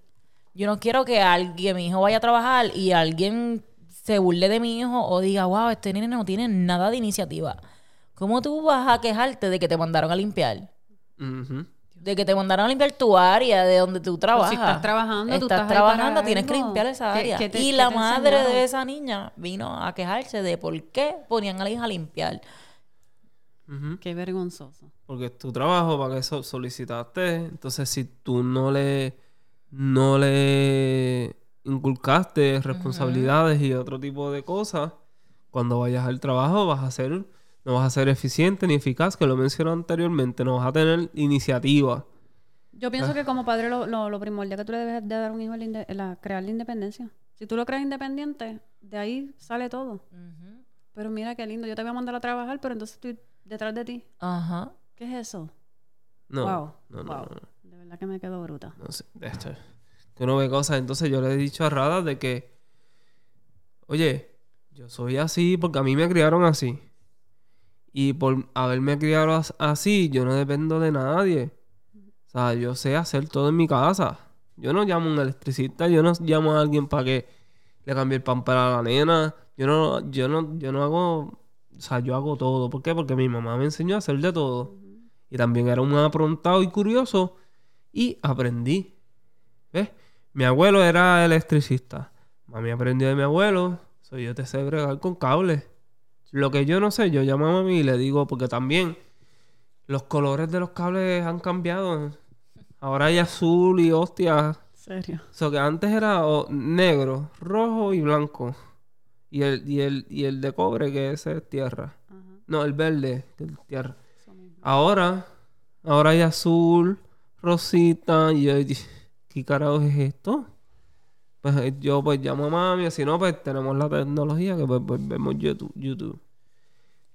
Speaker 3: Yo no quiero que alguien, mi hijo vaya a trabajar y alguien se burle de mi hijo o diga, wow, este nene no tiene nada de iniciativa. ¿Cómo tú vas a quejarte de que te mandaron a limpiar? De que te mandaron a limpiar tu área de donde tú
Speaker 2: Pero
Speaker 3: trabajas.
Speaker 2: si estás trabajando, tú estás
Speaker 3: trabajando, tienes que limpiar esa
Speaker 2: ¿Qué-
Speaker 3: área.
Speaker 2: qué te-
Speaker 3: y la madre
Speaker 2: enseñaron?
Speaker 3: de esa niña vino a quejarse de por qué ponían a la hija a limpiar.
Speaker 1: Ujú.
Speaker 2: Qué vergonzoso.
Speaker 1: Porque es tu trabajo, para que eso solicitaste. Entonces, si tú no le, no le inculcaste responsabilidades y otro tipo de cosas, cuando vayas al trabajo vas a ser, no vas a ser eficiente ni eficaz, que lo mencioné anteriormente, no vas a tener iniciativa.
Speaker 2: Yo pienso que como padre lo, lo, lo primordial que tú le debes de dar a un hijo es la crear la independencia. Si tú lo creas independiente, de ahí sale todo. Pero mira qué lindo, yo te voy a mandar a trabajar, pero entonces estoy detrás de ti.
Speaker 3: Ajá.
Speaker 2: ¿Qué es eso?
Speaker 1: No,
Speaker 2: wow.
Speaker 1: no, no,
Speaker 2: wow.
Speaker 1: no, no.
Speaker 2: De verdad que me quedo bruta.
Speaker 1: No sé, de esto. Que uno ve cosas. Entonces yo le he dicho a Rada de que, oye, yo soy así porque a mí me criaron así. Y por haberme criado as- así, yo no dependo de nadie. O sea, yo sé hacer todo en mi casa. Yo no llamo a un electricista, yo no llamo a alguien para que le cambie el pan para la nena. Yo no, yo no, yo no hago, o sea, yo hago todo. ¿Por qué? Porque mi mamá me enseñó a hacer de todo. Y también era un aprontado y curioso. Y aprendí. ¿Ves? Mi abuelo era electricista. Mami aprendió de mi abuelo. Soy yo te sé bregar con cables. Lo que yo no sé, yo llamo a mami y le digo, porque también los colores de los cables han cambiado. Ahora hay azul y hostia.
Speaker 2: serio?
Speaker 1: So que antes era o, negro, rojo y blanco. Y el, y el, y el de cobre, que ese es tierra. No, el verde, que es tierra. Ahora, ahora hay azul, rosita, y yo, ¿qué carajo es esto? Pues eh, yo pues llamo a mami, si no, pues tenemos la tecnología que pues, pues, vemos YouTube. YouTube.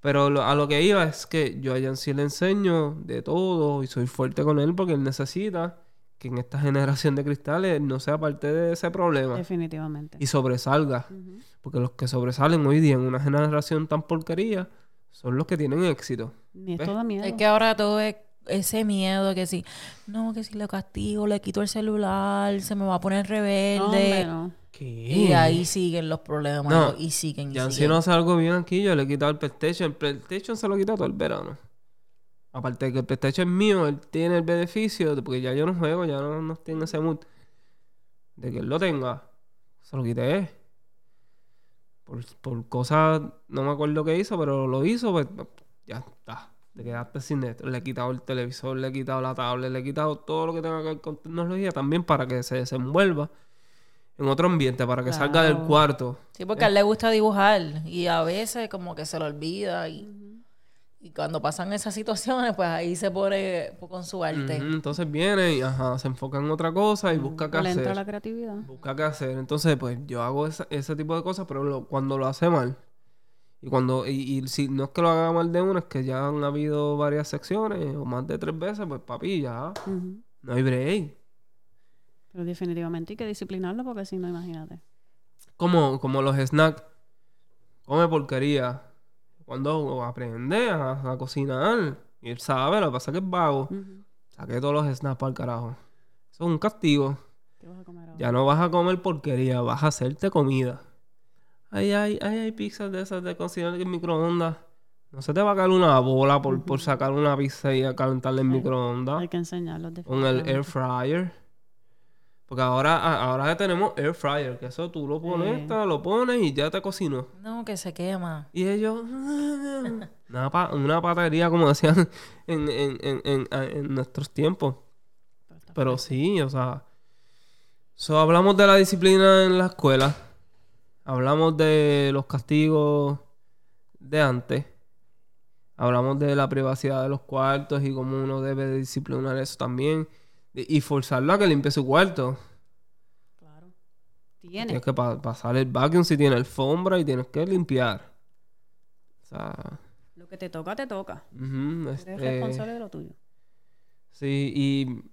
Speaker 1: Pero lo- a lo que iba es que yo a Jan sí le enseño de todo y soy fuerte con él porque él necesita que en esta (laughs) generación de cristales no sea parte de ese problema
Speaker 2: Definitivamente.
Speaker 1: y sobresalga. Porque los que sobresalen hoy día en una generación tan porquería son los que tienen éxito.
Speaker 2: Ni esto da miedo.
Speaker 3: Es que ahora todo es ese miedo que si, no, que si le castigo, le quito el celular, se me va a poner rebelde.
Speaker 2: hombre, no.
Speaker 1: ¿Qué?
Speaker 3: y ahí siguen los problemas.
Speaker 1: No.
Speaker 3: Y siguen y
Speaker 1: Ya si no hace algo bien aquí, yo le he quitado el PlayStation. El PlayStation se lo he quitado todo el verano. Aparte de que el PlayStation es mío, él tiene el beneficio, de- porque ya yo no juego, ya no, no en ese mood. De que él lo tenga, se lo quité. Por, por cosas, no me acuerdo qué hizo, pero lo hizo, pues ya está. Te quedaste sin esto. Le he quitado el televisor, le he quitado la tablet, le he quitado todo lo que tenga que ver con tecnología también para que se desenvuelva en otro ambiente, para que salga del cuarto.
Speaker 3: Sí, porque a él le gusta dibujar y a veces como que se lo olvida y, y cuando pasan esas situaciones, pues ahí se pone con su arte.
Speaker 1: Entonces viene y ajá, se enfoca en otra cosa y busca qué
Speaker 2: Le entra
Speaker 1: hacer.
Speaker 2: la creatividad.
Speaker 1: Busca qué hacer. Entonces, pues yo hago esa- ese tipo de cosas, pero lo- cuando lo hace mal. Y cuando, y, y si no es que lo haga mal de una, es que ya han habido varias secciones o más de tres veces, pues papi, ya no hay break.
Speaker 2: Pero definitivamente hay que disciplinarlo porque si no, imagínate.
Speaker 1: Como, como los snacks. Come porquería. Cuando aprende a, a cocinar. Y él sabe, lo que pasa es que es vago.
Speaker 2: Ujú.
Speaker 1: Saqué todos los snacks para el carajo. Eso es un castigo.
Speaker 2: ¿Qué vas a comer ahora?
Speaker 1: Ya no vas a comer porquería, vas a hacerte comida. Ay, ay, ay, hay pizzas de esas de cocinar en microondas. No se te va a caer una bola por, por sacar una pizza y calentarla en microondas.
Speaker 2: Hay que enseñarlos
Speaker 1: Con el air fryer. Porque ahora, ahora ya tenemos air fryer, que eso tú lo pones,
Speaker 2: Sí.
Speaker 1: lo pones y ya te cocinó.
Speaker 3: No, que se quema.
Speaker 1: Y ellos, (laughs) una, pa- una patería como decían en, en, en, en, en nuestros tiempos.
Speaker 2: Pero
Speaker 1: sí, o sea. So, hablamos de la disciplina en la escuela. Hablamos de los castigos de antes. Hablamos de la privacidad de los cuartos y cómo uno debe de disciplinar eso también. Y forzarlo a que limpie su cuarto.
Speaker 2: Claro. Tiene.
Speaker 1: Tienes que pa- pasar el vacuum si tiene alfombra y tienes que limpiar. O sea,
Speaker 2: Lo que te toca, te toca. Eres
Speaker 1: este,
Speaker 2: responsable de lo tuyo.
Speaker 1: Sí, y,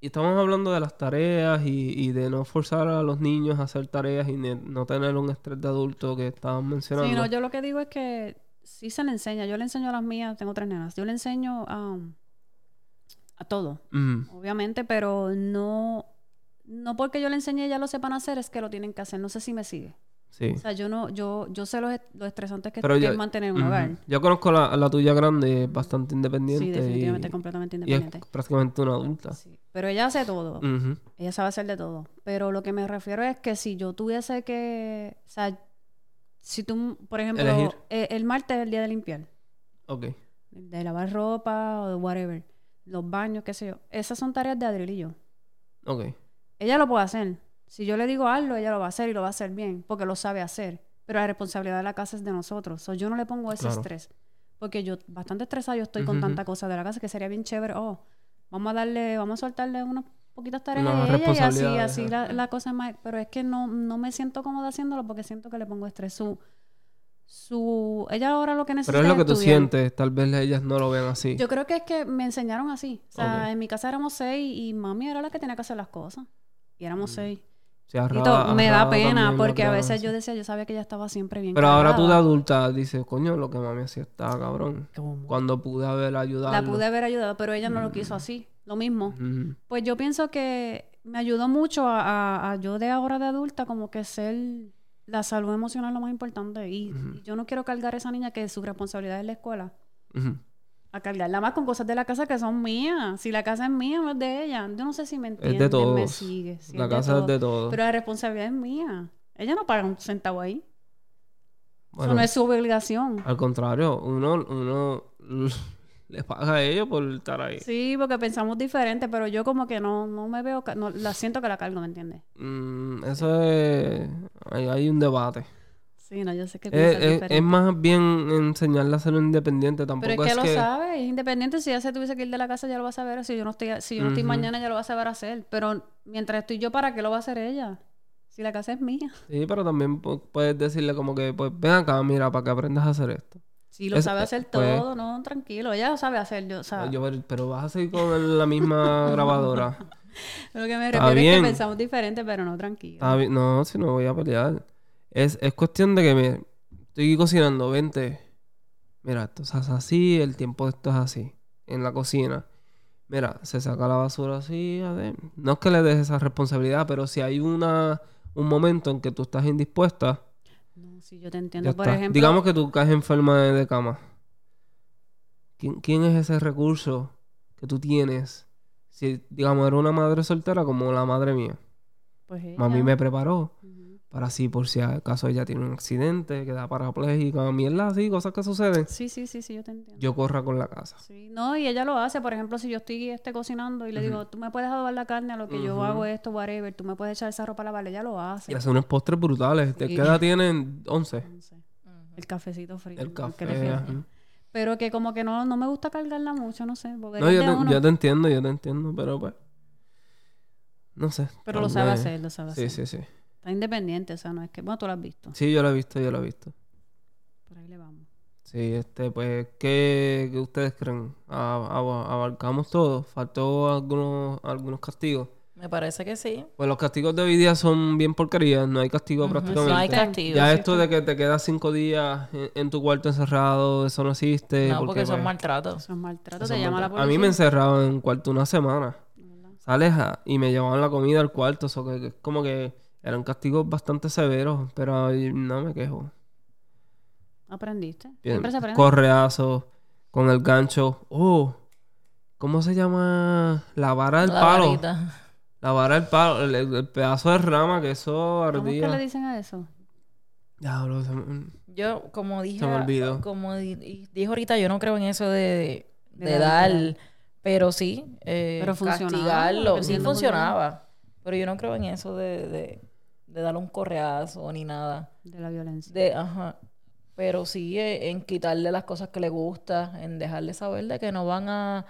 Speaker 1: y estamos hablando de las tareas y, y de no forzar a los niños a hacer tareas y no tener un estrés de adulto que estaban mencionando.
Speaker 2: Sí, no, yo lo que digo es que sí se le enseña. Yo le enseño a las mías, tengo tres nenas. Yo le enseño a, a todo, obviamente, pero no, no porque yo le enseñe y ya lo sepan hacer, es que lo tienen que hacer. No sé si me sigue.
Speaker 1: Sí.
Speaker 2: O sea, yo no, yo, yo sé lo, lo estresante que, es mantener un hogar.
Speaker 1: Yo conozco la, la tuya grande, bastante independiente.
Speaker 2: Sí, definitivamente
Speaker 1: y,
Speaker 2: completamente
Speaker 1: y es
Speaker 2: independiente.
Speaker 1: prácticamente una adulta.
Speaker 2: Sí. Pero ella hace todo. Ella sabe hacer de todo. Pero lo que me refiero es que si yo tuviese que. O sea, si tú, por ejemplo,
Speaker 1: Elegir.
Speaker 2: eh, el martes es el día de limpiar,
Speaker 1: Ok.
Speaker 2: de lavar ropa o de whatever, los baños, qué sé yo. Esas son tareas de Adriel y yo.
Speaker 1: Ok.
Speaker 2: Ella lo puede hacer. Si yo le digo algo, ella lo va a hacer y lo va a hacer bien, porque lo sabe hacer. Pero la responsabilidad de la casa es de nosotros. So, yo no le pongo ese
Speaker 1: Claro.
Speaker 2: estrés. Porque yo, bastante estresada, yo estoy con tanta cosa de la casa que sería bien chévere. Oh, vamos a darle, vamos a soltarle unas poquitas tareas a ella y así, así la, la cosa es más. Pero es que no, no me siento cómoda haciéndolo porque siento que le pongo estrés. Su, su, ella ahora lo que necesita
Speaker 1: Pero es lo que tú sientes. Tal vez ellas no lo vean así.
Speaker 2: Yo creo que es que me enseñaron así. O sea, en mi casa éramos seis y mami era la que tenía que hacer las cosas. Y
Speaker 1: Mm.
Speaker 2: éramos seis.
Speaker 1: A
Speaker 2: me da pena porque a veces yo decía, yo sabía que ella estaba siempre bien
Speaker 1: Pero ahora tú de adulta dices, coño, lo que mami hacía estaba cabrón. Cuando pude haber ayudado.
Speaker 2: La pude haber ayudado, pero ella no lo quiso así. Lo mismo. Pues yo pienso que me ayudó mucho a, a- a yo de ahora de adulta como que ser la salud emocional lo más importante. Y yo no quiero cargar a esa niña que su responsabilidad es la escuela. A cargarla más con cosas de la casa que son mías. Si la casa es mía, no es de ella. Yo no sé si me
Speaker 1: Es
Speaker 2: entiende,
Speaker 1: de
Speaker 2: me
Speaker 1: todos.
Speaker 2: sigue. Sí,
Speaker 1: La
Speaker 2: es de
Speaker 1: casa
Speaker 2: todos.
Speaker 1: es de todo.
Speaker 2: Pero la responsabilidad es mía. Ella no paga un centavo ahí.
Speaker 1: Bueno,
Speaker 2: Eso no es su obligación.
Speaker 1: Al contrario, uno, uno (laughs) les paga a ellos por estar ahí.
Speaker 2: Sí, porque pensamos diferente, pero yo como que no, no me veo, no, la siento que la cargo, ¿me entiendes?
Speaker 1: Mm, eso es... Hay, hay un debate.
Speaker 2: Sí, no, yo sé que
Speaker 1: Es, más bien enseñarle a ser independiente. Tampoco
Speaker 2: Pero es que
Speaker 1: es
Speaker 2: lo
Speaker 1: que...
Speaker 2: sabe, es independiente. Si ella se tuviese que ir de la casa, ya lo va a saber. Si yo no estoy, si yo no estoy mañana, ya lo va a saber hacer. Pero mientras estoy yo, ¿para qué lo va a hacer ella? Si la casa es mía.
Speaker 1: Sí, pero también pu- puedes decirle como que, pues, ven acá, mira, para que aprendas a hacer esto.
Speaker 2: Si lo
Speaker 1: Es-
Speaker 2: sabe
Speaker 1: eh,
Speaker 2: hacer
Speaker 1: pues-
Speaker 2: todo, no, tranquilo. Ella lo sabe hacer. Yo, o sea,
Speaker 1: Yo, pero- vas a seguir con la misma (laughs) grabadora.
Speaker 2: lo que me refiero es que pensamos diferente, pero no tranquilo.
Speaker 1: Está. No, si no voy a pelear. Es, es cuestión de que me estoy cocinando, vente. Mira, esto se hace así, el tiempo de esto es así. En la cocina. Mira, se saca la basura así. a ver. No es que le des esa responsabilidad, pero si hay una un momento en que tú estás indispuesta,
Speaker 2: No, sí, yo te entiendo. Por
Speaker 1: está.
Speaker 2: ejemplo,
Speaker 1: Digamos que tú caes enferma de, de cama. ¿Quién, quién es ese recurso que tú tienes? Si, digamos, era una madre soltera como la madre mía.
Speaker 2: pues ella.
Speaker 1: Mami me preparó. Para así, por si acaso ella tiene un accidente, queda parapléjica, mierda así, cosas que suceden.
Speaker 2: Sí, sí, sí, sí, yo te entiendo.
Speaker 1: Yo corra con la casa.
Speaker 2: Sí, no, y ella lo hace. Por ejemplo, si yo estoy este, cocinando y le digo, tú me puedes adobar la carne a lo que yo hago esto, whatever, tú me puedes echar esa ropa a lavar, ella lo hace.
Speaker 1: Y hace unos postres brutales. ¿De
Speaker 2: Sí.
Speaker 1: qué edad tienen? 11.
Speaker 2: No sé, El cafecito frío.
Speaker 1: El
Speaker 2: que
Speaker 1: café. ajá.
Speaker 2: Pero que como que no, no me gusta cargarla mucho, no sé. Porque
Speaker 1: No, yo te,
Speaker 2: uno,
Speaker 1: yo te entiendo, yo te entiendo, pero pues. No sé.
Speaker 2: Pero lo sabe hacer, lo sabe
Speaker 1: Sí,
Speaker 2: hacer.
Speaker 1: sí, sí.
Speaker 2: Está independiente, o sea, no es que... Bueno, tú lo has visto.
Speaker 1: Sí, yo lo he visto, yo lo he visto.
Speaker 2: Por ahí le vamos.
Speaker 1: Sí, este, pues, ¿qué, qué ustedes creen? ¿Abarcamos todo? ¿Faltó algunos, algunos castigos?
Speaker 3: Me parece que sí.
Speaker 1: Pues los castigos de hoy día son bien porquerías, no hay castigo prácticamente.
Speaker 3: No hay castigo.
Speaker 1: Ya
Speaker 3: sí.
Speaker 1: esto de que te quedas cinco días en, en tu cuarto encerrado, eso no existe.
Speaker 3: No, porque son
Speaker 1: pues,
Speaker 3: maltratos.
Speaker 2: Eso es maltrato,
Speaker 1: eso
Speaker 2: te llama la policía.
Speaker 1: A mí me encerraban en un cuarto una semana.
Speaker 2: ¿verdad?
Speaker 1: Sales a- y me llevaban la comida al cuarto, eso que, que es como que eran castigos bastante severos, pero ay, no me quejo.
Speaker 2: ¿Aprendiste?
Speaker 1: Bien,
Speaker 2: Siempre se aprende.
Speaker 1: Correazo, con el gancho. Oh, ¿cómo se llama? La vara del
Speaker 3: La
Speaker 1: palo.
Speaker 3: varita.
Speaker 1: La vara del palo, el, el- el pedazo de rama que eso
Speaker 2: ¿Cómo es que le
Speaker 1: ardía.
Speaker 2: dicen a eso?
Speaker 1: Diablo, se me-
Speaker 3: Yo, como dije,
Speaker 1: Se me olvidó.
Speaker 3: como di- di- dije ahorita, yo no creo en eso de,
Speaker 2: De
Speaker 3: de
Speaker 2: dar,
Speaker 3: pero sí, eh,
Speaker 2: Pero funcionaba,
Speaker 3: castigarlo. Sí
Speaker 2: dependiendo
Speaker 3: funcionaba, pero yo no creo en eso de, de, de darle un correazo ni nada.
Speaker 2: De la violencia.
Speaker 3: De, ajá. Pero sí eh, en quitarle las cosas que le gusta, en dejarle saber de que no van a,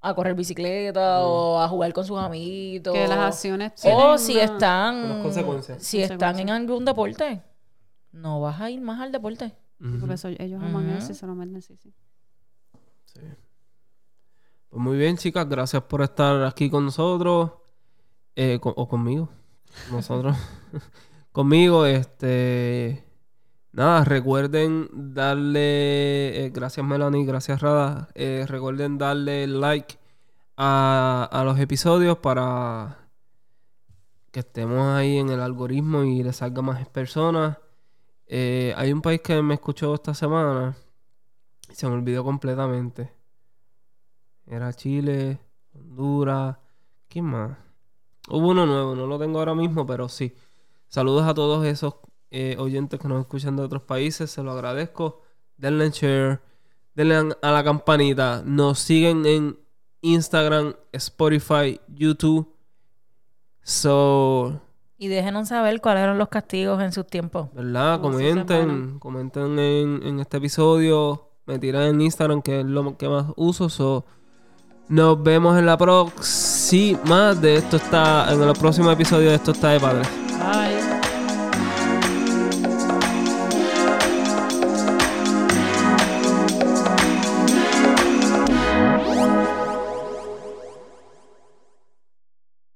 Speaker 3: a correr bicicleta o a jugar con sus amiguitos.
Speaker 2: Que las acciones
Speaker 3: O
Speaker 2: tienen
Speaker 3: si
Speaker 2: una-
Speaker 3: están.
Speaker 1: Unas consecuencias.
Speaker 3: Si están en algún deporte, no vas a ir más al deporte.
Speaker 1: Ujú.
Speaker 2: Porque eso- ellos aman eso y se lo meten, sí, sí.
Speaker 1: Sí. Pues muy bien, chicas, gracias por estar aquí con nosotros. Eh, con- o conmigo. Nosotros. (laughs) conmigo, este. Nada, recuerden darle. eh, gracias, Melanie, gracias, Rada. eh, recuerden darle like a, a los episodios para. que estemos ahí en el algoritmo y le salga más personas. Eh, hay un país que me escuchó esta semana y se me olvidó completamente. Era Chile, Honduras, ¿quién más? Hubo uno nuevo, no lo tengo ahora mismo, pero sí. Saludos a todos esos eh, oyentes que nos escuchan de otros países, se lo agradezco. Denle en share, denle a la campanita. Nos siguen en Instagram, Spotify, YouTube. So,
Speaker 3: Y déjenos saber cuáles eran los castigos en sus tiempos.
Speaker 1: ¿verdad? Comenten, comenten en, en este episodio. Me tiran en Instagram, que es lo que más uso. So, nos vemos en la próxima. De esto está, en el próximo episodio de esto está de padre.
Speaker 3: Bye.